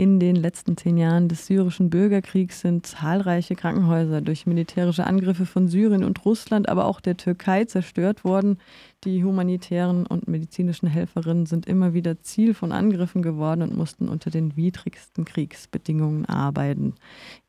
In den letzten zehn Jahren des syrischen Bürgerkriegs sind zahlreiche Krankenhäuser durch militärische Angriffe von Syrien und Russland, aber auch der Türkei zerstört worden. Die humanitären und medizinischen Helferinnen sind immer wieder Ziel von Angriffen geworden und mussten unter den widrigsten Kriegsbedingungen arbeiten.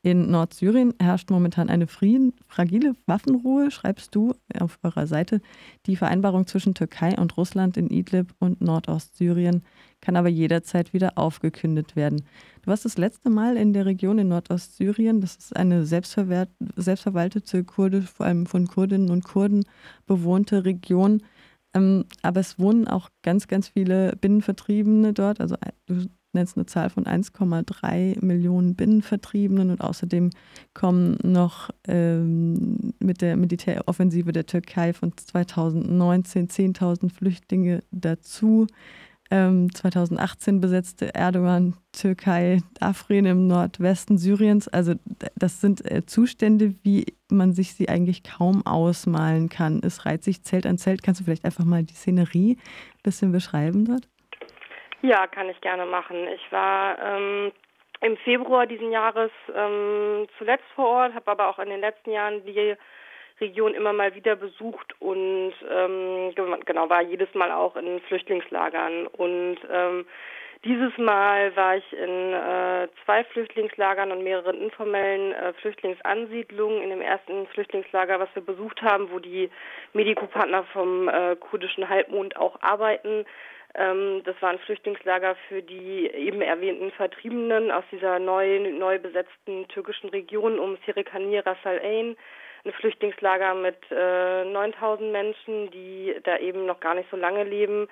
In Nordsyrien herrscht momentan eine Frieden, fragile Waffenruhe, schreibst du auf eurer Seite. Die Vereinbarung zwischen Türkei und Russland in Idlib und Nordostsyrien kann aber jederzeit wieder aufgekündigt werden. Du warst das letzte Mal in der Region in Nordostsyrien. Das ist eine selbstverwaltete, kurdisch, vor allem von Kurdinnen und Kurden bewohnte Region. Ähm, aber es wohnen auch ganz, ganz viele Binnenvertriebene dort. Also du nennst eine Zahl von 1,3 Millionen Binnenvertriebenen und außerdem kommen noch ähm, mit der Militäroffensive der Türkei von 2019 10.000 Flüchtlinge dazu. 2018 ähm, besetzte Erdogan Türkei Afrin im Nordwesten Syriens. Also das sind äh, Zustände, wie man sich sie eigentlich kaum ausmalen kann. Es reiht sich Zelt an Zelt. Kannst du vielleicht einfach mal die Szenerie ein bisschen beschreiben dort? Ja, kann ich gerne machen. Ich war ähm, im Februar diesen Jahres ähm, zuletzt vor Ort, habe aber auch in den letzten Jahren die Region immer mal wieder besucht und ähm, genau war jedes Mal auch in Flüchtlingslagern und ähm, dieses Mal war ich in äh, zwei Flüchtlingslagern und mehreren informellen äh, Flüchtlingsansiedlungen. In dem ersten Flüchtlingslager, was wir besucht haben, wo die Medikopartner vom äh, kurdischen Halbmond auch arbeiten. Ähm, das war ein Flüchtlingslager für die eben erwähnten Vertriebenen aus dieser neu, neu besetzten türkischen Region um Sirikani, Ras Al Ain ein Flüchtlingslager mit äh, 9000 Menschen, die da eben noch gar nicht so lange leben.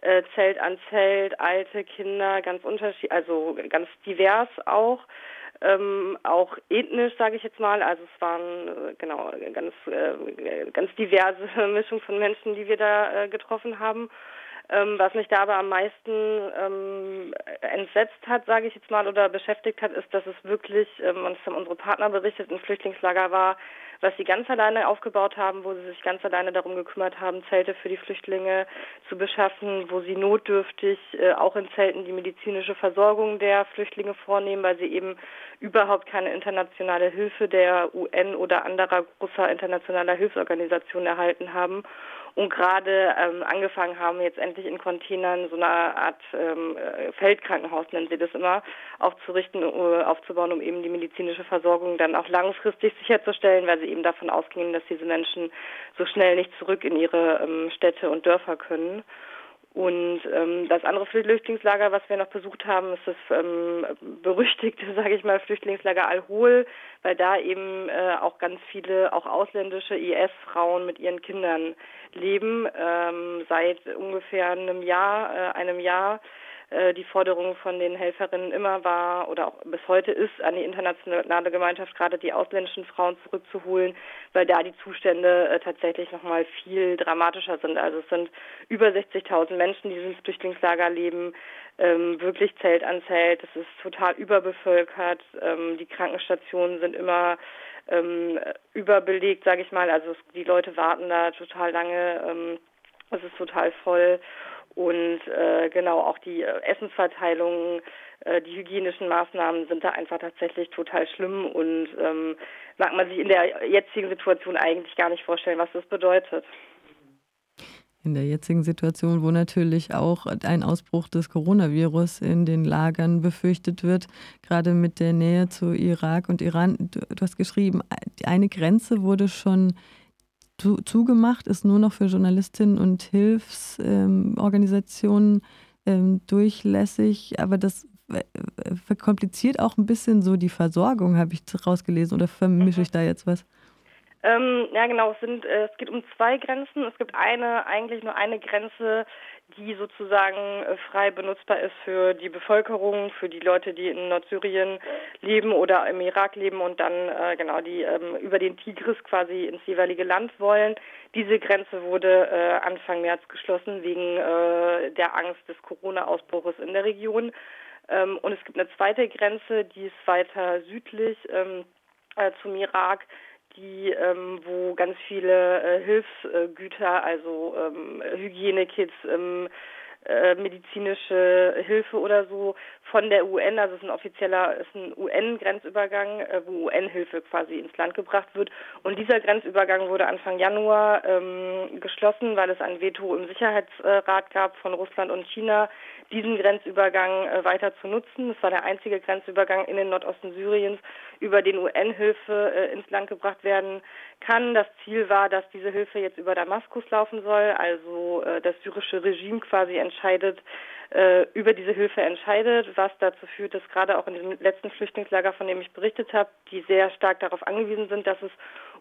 Äh, Zelt an Zelt, alte Kinder, ganz unterschiedlich, also ganz divers auch. Ähm, auch ethnisch, sage ich jetzt mal. Also es waren äh, genau ganz äh, ganz diverse Mischung von Menschen, die wir da äh, getroffen haben. Ähm, was mich da aber am meisten ähm, entsetzt hat, sage ich jetzt mal, oder beschäftigt hat, ist, dass es wirklich, ähm, und das haben unsere Partner berichtet, ein Flüchtlingslager war, was sie ganz alleine aufgebaut haben, wo sie sich ganz alleine darum gekümmert haben, Zelte für die Flüchtlinge zu beschaffen, wo sie notdürftig äh, auch in Zelten die medizinische Versorgung der Flüchtlinge vornehmen, weil sie eben überhaupt keine internationale Hilfe der UN oder anderer großer internationaler Hilfsorganisationen erhalten haben und gerade ähm, angefangen haben, jetzt endlich in Containern so eine Art ähm, äh, Feldkrankenhaus, nennen sie das immer, aufzurichten, uh, aufzubauen, um eben die medizinische Versorgung dann auch langfristig sicherzustellen, weil sie eben davon ausgehen, dass diese Menschen so schnell nicht zurück in ihre ähm, Städte und Dörfer können. Und ähm, das andere Flüchtlingslager, was wir noch besucht haben, ist das ähm, berüchtigte, sage ich mal, Flüchtlingslager Al-Hol, weil da eben äh, auch ganz viele, auch ausländische IS-Frauen mit ihren Kindern leben. Ähm, seit ungefähr einem Jahr, äh, einem Jahr die Forderung von den Helferinnen immer war oder auch bis heute ist, an die internationale Gemeinschaft gerade die ausländischen Frauen zurückzuholen, weil da die Zustände äh, tatsächlich nochmal viel dramatischer sind. Also es sind über 60.000 Menschen, die in Flüchtlingslager leben, ähm, wirklich Zelt an Zelt. Es ist total überbevölkert. Ähm, die Krankenstationen sind immer ähm, überbelegt, sage ich mal. Also die Leute warten da total lange. Es ist total voll. Und äh, genau auch die äh, Essensverteilung, äh, die hygienischen Maßnahmen sind da einfach tatsächlich total schlimm und ähm, mag man sich in der jetzigen Situation eigentlich gar nicht vorstellen, was das bedeutet. In der jetzigen Situation, wo natürlich auch ein Ausbruch des Coronavirus in den Lagern befürchtet wird, gerade mit der Nähe zu Irak und Iran. Du, du hast geschrieben, eine Grenze wurde schon zu, zugemacht, ist nur noch für Journalistinnen und Hilfsorganisationen ähm, durchlässig, aber das verkompliziert auch ein bisschen so die Versorgung, habe ich rausgelesen, oder vermische ich da jetzt was? Ähm, ja, genau. Es, sind, äh, es geht um zwei Grenzen. Es gibt eine, eigentlich nur eine Grenze, die sozusagen äh, frei benutzbar ist für die Bevölkerung, für die Leute, die in Nordsyrien leben oder im Irak leben und dann äh, genau die ähm, über den Tigris quasi ins jeweilige Land wollen. Diese Grenze wurde äh, Anfang März geschlossen wegen äh, der Angst des Corona-Ausbruches in der Region. Ähm, und es gibt eine zweite Grenze, die ist weiter südlich ähm, äh, zum Irak die, ähm, wo ganz viele äh, Hilfsgüter, also ähm, Hygienekits, ähm, äh, medizinische Hilfe oder so von der UN, also es ist ein offizieller, ist ein UN-Grenzübergang, äh, wo UN-Hilfe quasi ins Land gebracht wird. Und dieser Grenzübergang wurde Anfang Januar ähm, geschlossen, weil es ein Veto im Sicherheitsrat gab von Russland und China, diesen Grenzübergang äh, weiter zu nutzen. Es war der einzige Grenzübergang in den Nordosten Syriens, über den UN-Hilfe äh, ins Land gebracht werden kann. Das Ziel war, dass diese Hilfe jetzt über Damaskus laufen soll, also äh, das syrische Regime quasi entscheidet, äh, über diese Hilfe entscheidet, was dazu führt, dass gerade auch in dem letzten Flüchtlingslager, von dem ich berichtet habe, die sehr stark darauf angewiesen sind, dass es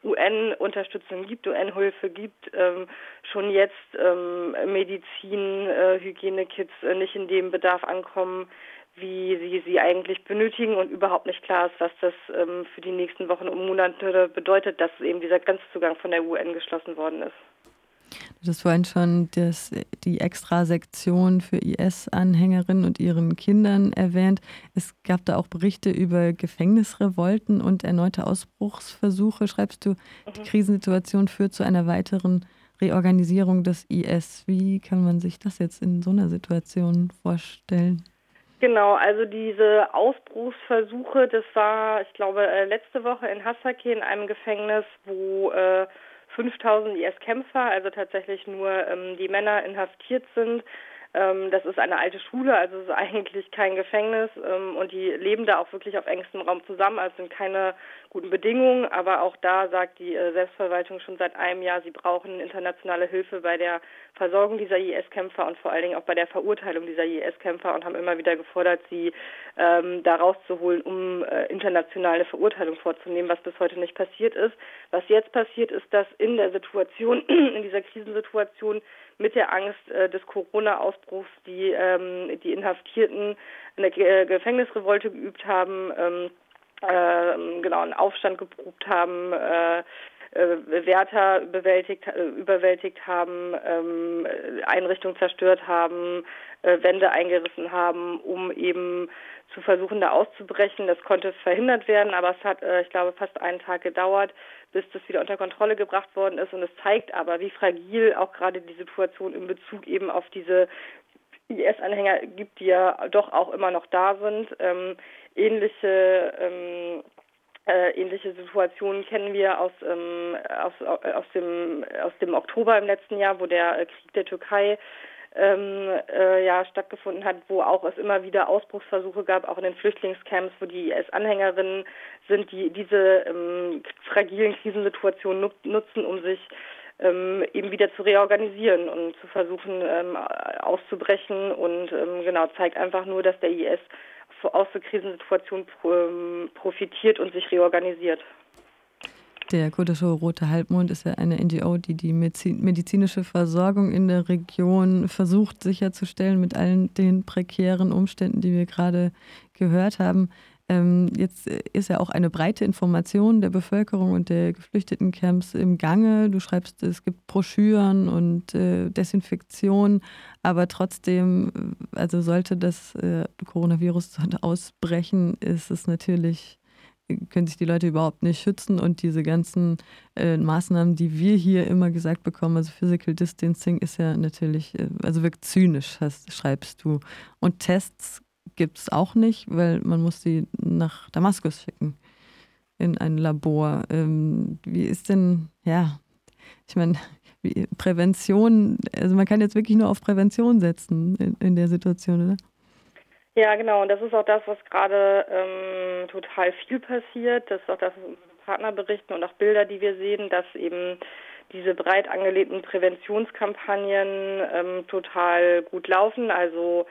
UN-Unterstützung gibt, UN-Hilfe gibt, ähm, schon jetzt ähm, Medizin, äh, Hygienekits äh, nicht in dem Bedarf ankommen, wie sie sie eigentlich benötigen und überhaupt nicht klar ist, was das ähm, für die nächsten Wochen und Monate bedeutet, dass eben dieser Grenzzugang von der UN geschlossen worden ist. Du hast vorhin schon das, die Extra-Sektion für IS-Anhängerinnen und ihren Kindern erwähnt. Es gab da auch Berichte über Gefängnisrevolten und erneute Ausbruchsversuche. Schreibst du, mhm. die Krisensituation führt zu einer weiteren Reorganisierung des IS. Wie kann man sich das jetzt in so einer Situation vorstellen? Genau, also diese Ausbruchsversuche, das war, ich glaube, äh, letzte Woche in Hasaki in einem Gefängnis, wo äh, 5000 IS-Kämpfer, also tatsächlich nur ähm, die Männer inhaftiert sind. Ähm, das ist eine alte Schule, also es ist eigentlich kein Gefängnis ähm, und die leben da auch wirklich auf engstem Raum zusammen, also sind keine guten Bedingungen, aber auch da sagt die äh, Selbstverwaltung schon seit einem Jahr, sie brauchen internationale Hilfe bei der Versorgung dieser IS-Kämpfer und vor allen Dingen auch bei der Verurteilung dieser IS-Kämpfer und haben immer wieder gefordert, sie ähm, da rauszuholen, um äh, internationale Verurteilung vorzunehmen, was bis heute nicht passiert ist. Was jetzt passiert ist, dass in der Situation, in dieser Krisensituation mit der Angst äh, des Corona-Ausbruchs die, ähm, die Inhaftierten eine Ge Gefängnisrevolte geübt haben, ähm, äh, genau einen Aufstand geprobt haben, äh, äh, Wärter bewältigt, äh, überwältigt haben, ähm, Einrichtungen zerstört haben, äh, Wände eingerissen haben, um eben zu versuchen, da auszubrechen. Das konnte verhindert werden, aber es hat, äh, ich glaube, fast einen Tag gedauert, bis das wieder unter Kontrolle gebracht worden ist. Und es zeigt aber, wie fragil auch gerade die Situation in Bezug eben auf diese IS-Anhänger gibt, die ja doch auch immer noch da sind. Ähm, ähnliche ähm, äh, ähnliche Situationen kennen wir aus, ähm, aus, aus, dem, aus dem Oktober im letzten Jahr, wo der Krieg der Türkei ähm, äh, ja, stattgefunden hat, wo auch es immer wieder Ausbruchsversuche gab, auch in den Flüchtlingscamps, wo die IS-Anhängerinnen sind, die diese ähm, fragilen Krisensituationen nutzen, um sich ähm, eben wieder zu reorganisieren und zu versuchen ähm, auszubrechen und ähm, genau zeigt einfach nur, dass der IS aus der Krisensituation ähm, profitiert und sich reorganisiert. Der kurdische Rote Halbmond ist ja eine NGO, die die medizinische Versorgung in der Region versucht sicherzustellen mit allen den prekären Umständen, die wir gerade gehört haben. Ähm, jetzt ist ja auch eine breite Information der Bevölkerung und der Geflüchtetencamps im Gange. Du schreibst, es gibt Broschüren und äh, Desinfektion, aber trotzdem, also sollte das äh, Coronavirus ausbrechen, ist es natürlich können sich die Leute überhaupt nicht schützen und diese ganzen äh, Maßnahmen, die wir hier immer gesagt bekommen, also Physical Distancing ist ja natürlich, äh, also wirkt zynisch, hast, schreibst du. Und Tests gibt es auch nicht, weil man muss sie nach Damaskus schicken in ein Labor. Ähm, wie ist denn, ja, ich meine, Prävention, also man kann jetzt wirklich nur auf Prävention setzen in, in der Situation, oder? Ja, genau. Und das ist auch das, was gerade ähm, total viel passiert. Das ist auch das, was Partner berichten und auch Bilder, die wir sehen, dass eben diese breit angelegten Präventionskampagnen ähm, total gut laufen. Also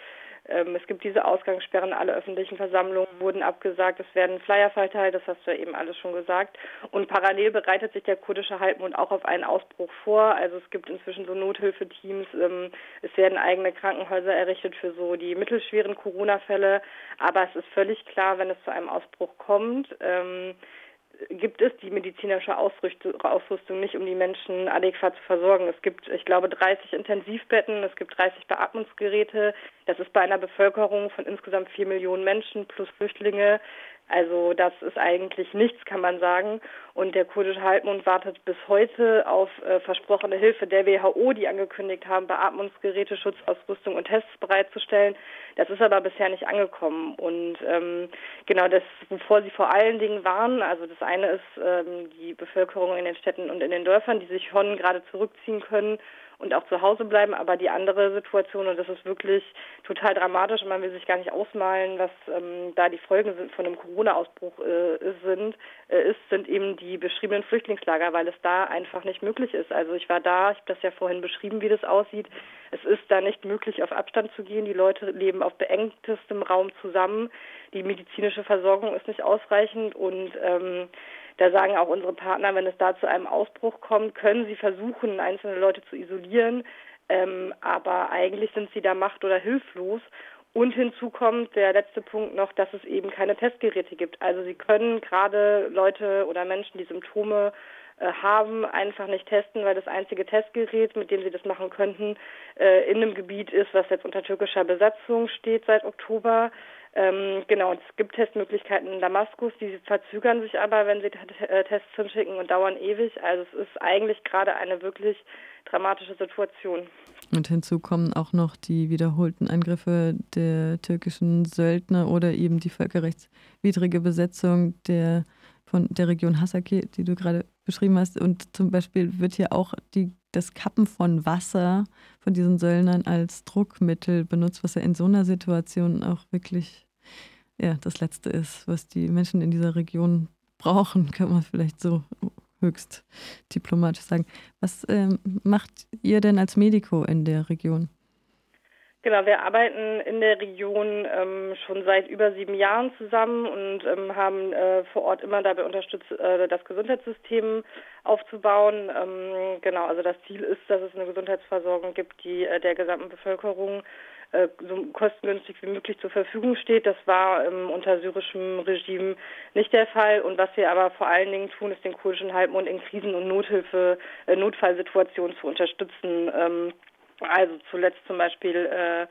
es gibt diese Ausgangssperren, alle öffentlichen Versammlungen wurden abgesagt, es werden Flyer verteilt, das hast du ja eben alles schon gesagt. Und parallel bereitet sich der kurdische Halbmond auch auf einen Ausbruch vor. Also es gibt inzwischen so Nothilfeteams, ähm, es werden eigene Krankenhäuser errichtet für so die mittelschweren Corona-Fälle. Aber es ist völlig klar, wenn es zu einem Ausbruch kommt, ähm, gibt es die medizinische Ausrüstung nicht, um die Menschen adäquat zu versorgen. Es gibt, ich glaube, 30 Intensivbetten, es gibt 30 Beatmungsgeräte. Das ist bei einer Bevölkerung von insgesamt vier Millionen Menschen plus Flüchtlinge Also das ist eigentlich nichts, kann man sagen. Und der kurdische Halbmond wartet bis heute auf äh, versprochene Hilfe der WHO, die angekündigt haben, Beatmungsgeräte, Schutzausrüstung und Tests bereitzustellen. Das ist aber bisher nicht angekommen. Und ähm, genau das, wovor sie vor allen Dingen waren, also das eine ist ähm, die Bevölkerung in den Städten und in den Dörfern, die sich schon gerade zurückziehen können und auch zu Hause bleiben. Aber die andere Situation, und das ist wirklich total dramatisch und man will sich gar nicht ausmalen, was ähm, da die Folgen sind von einem Corona-Ausbruch äh, sind, äh, ist, sind eben die beschriebenen Flüchtlingslager, weil es da einfach nicht möglich ist. Also ich war da, ich habe das ja vorhin beschrieben, wie das aussieht. Es ist da nicht möglich, auf Abstand zu gehen. Die Leute leben auf beengtestem Raum zusammen. Die medizinische Versorgung ist nicht ausreichend und ähm, da sagen auch unsere Partner, wenn es da zu einem Ausbruch kommt, können sie versuchen, einzelne Leute zu isolieren, ähm, aber eigentlich sind sie da macht- oder hilflos. Und hinzu kommt der letzte Punkt noch, dass es eben keine Testgeräte gibt. Also sie können gerade Leute oder Menschen, die Symptome äh, haben, einfach nicht testen, weil das einzige Testgerät, mit dem sie das machen könnten, äh, in einem Gebiet ist, was jetzt unter türkischer Besatzung steht seit Oktober. Ähm, genau, es gibt Testmöglichkeiten in Damaskus, die verzögern sich aber, wenn sie äh, Tests hinschicken und dauern ewig. Also es ist eigentlich gerade eine wirklich dramatische Situation. Und hinzu kommen auch noch die wiederholten Angriffe der türkischen Söldner oder eben die völkerrechtswidrige Besetzung der von der Region Hasaki, die du gerade beschrieben hast. Und zum Beispiel wird hier auch die, das Kappen von Wasser von diesen Söldnern als Druckmittel benutzt, was ja in so einer Situation auch wirklich ja, das Letzte ist, was die Menschen in dieser Region brauchen, kann man vielleicht so höchst diplomatisch sagen. Was ähm, macht ihr denn als Medico in der Region? Genau, wir arbeiten in der Region ähm, schon seit über sieben Jahren zusammen und ähm, haben äh, vor Ort immer dabei unterstützt, äh, das Gesundheitssystem aufzubauen. Ähm, genau, also das Ziel ist, dass es eine Gesundheitsversorgung gibt, die äh, der gesamten Bevölkerung äh, so kostengünstig wie möglich zur Verfügung steht. Das war ähm, unter syrischem Regime nicht der Fall. Und was wir aber vor allen Dingen tun, ist den kurdischen Halbmond in Krisen- und Nothilfe, äh, Notfallsituationen zu unterstützen. Ähm, also zuletzt zum Beispiel äh,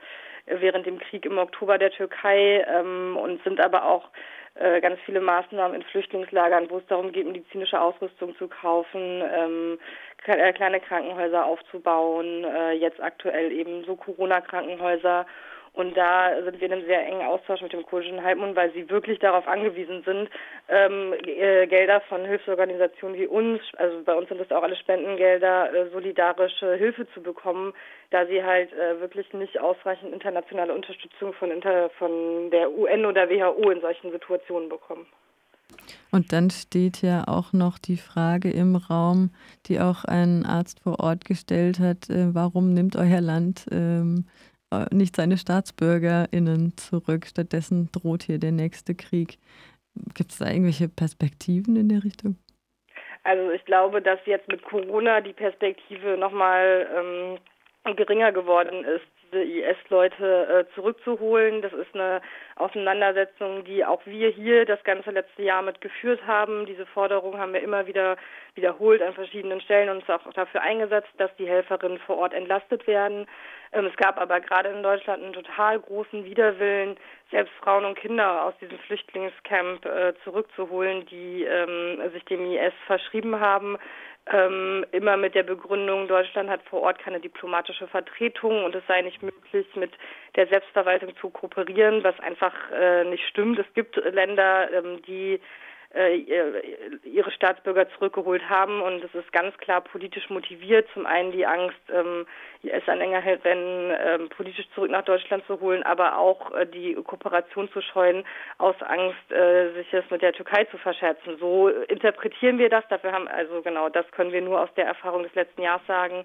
während dem Krieg im Oktober der Türkei ähm, und sind aber auch äh, ganz viele Maßnahmen in Flüchtlingslagern, wo es darum geht, medizinische Ausrüstung zu kaufen, ähm, äh, kleine Krankenhäuser aufzubauen, äh, jetzt aktuell eben so Corona-Krankenhäuser und da sind wir in einem sehr engen Austausch mit dem kurdischen Halbmond, weil sie wirklich darauf angewiesen sind, ähm, äh, Gelder von Hilfsorganisationen wie uns, also bei uns sind das auch alle Spendengelder, äh, solidarische Hilfe zu bekommen, da sie halt äh, wirklich nicht ausreichend internationale Unterstützung von, inter, von der UN oder WHO in solchen Situationen bekommen. Und dann steht ja auch noch die Frage im Raum, die auch ein Arzt vor Ort gestellt hat, äh, warum nimmt euer Land ähm, äh, nicht seine StaatsbürgerInnen zurück. Stattdessen droht hier der nächste Krieg. Gibt es da irgendwelche Perspektiven in der Richtung? Also ich glaube, dass jetzt mit Corona die Perspektive nochmal ähm, geringer geworden ist, diese IS-Leute äh, zurückzuholen. Das ist eine Auseinandersetzung, die auch wir hier das ganze letzte Jahr mitgeführt haben. Diese Forderung haben wir immer wieder wiederholt an verschiedenen Stellen und uns auch dafür eingesetzt, dass die Helferinnen vor Ort entlastet werden. Ähm, es gab aber gerade in Deutschland einen total großen Widerwillen, selbst Frauen und Kinder aus diesem Flüchtlingscamp äh, zurückzuholen, die ähm, sich dem IS verschrieben haben. Ähm, immer mit der Begründung, Deutschland hat vor Ort keine diplomatische Vertretung und es sei nicht möglich, mit der Selbstverwaltung zu kooperieren, was einfach äh, nicht stimmt. Es gibt Länder, ähm, die ihre Staatsbürger zurückgeholt haben. Und es ist ganz klar politisch motiviert. Zum einen die Angst, ähm, IS-Anhänger wenn ähm, politisch zurück nach Deutschland zu holen, aber auch äh, die Kooperation zu scheuen aus Angst, äh, sich es mit der Türkei zu verscherzen. So interpretieren wir das. Dafür haben also genau das können wir nur aus der Erfahrung des letzten Jahres sagen.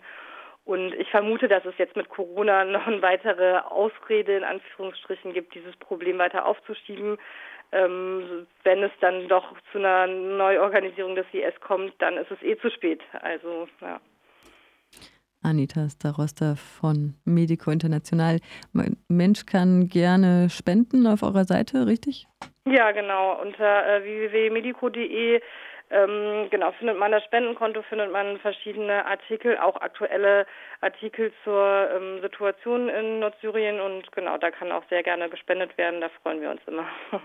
Und ich vermute, dass es jetzt mit Corona noch eine weitere Ausrede in Anführungsstrichen gibt, dieses Problem weiter aufzuschieben ähm, wenn es dann doch zu einer Neuorganisierung des IS kommt, dann ist es eh zu spät. Also, ja. Anita Starosta von Medico International. Mensch kann gerne spenden auf eurer Seite, richtig? Ja, genau. Unter äh, www.medico.de ähm, genau, findet man das Spendenkonto, findet man verschiedene Artikel, auch aktuelle Artikel zur ähm, Situation in Nordsyrien und genau, da kann auch sehr gerne gespendet werden, da freuen wir uns immer.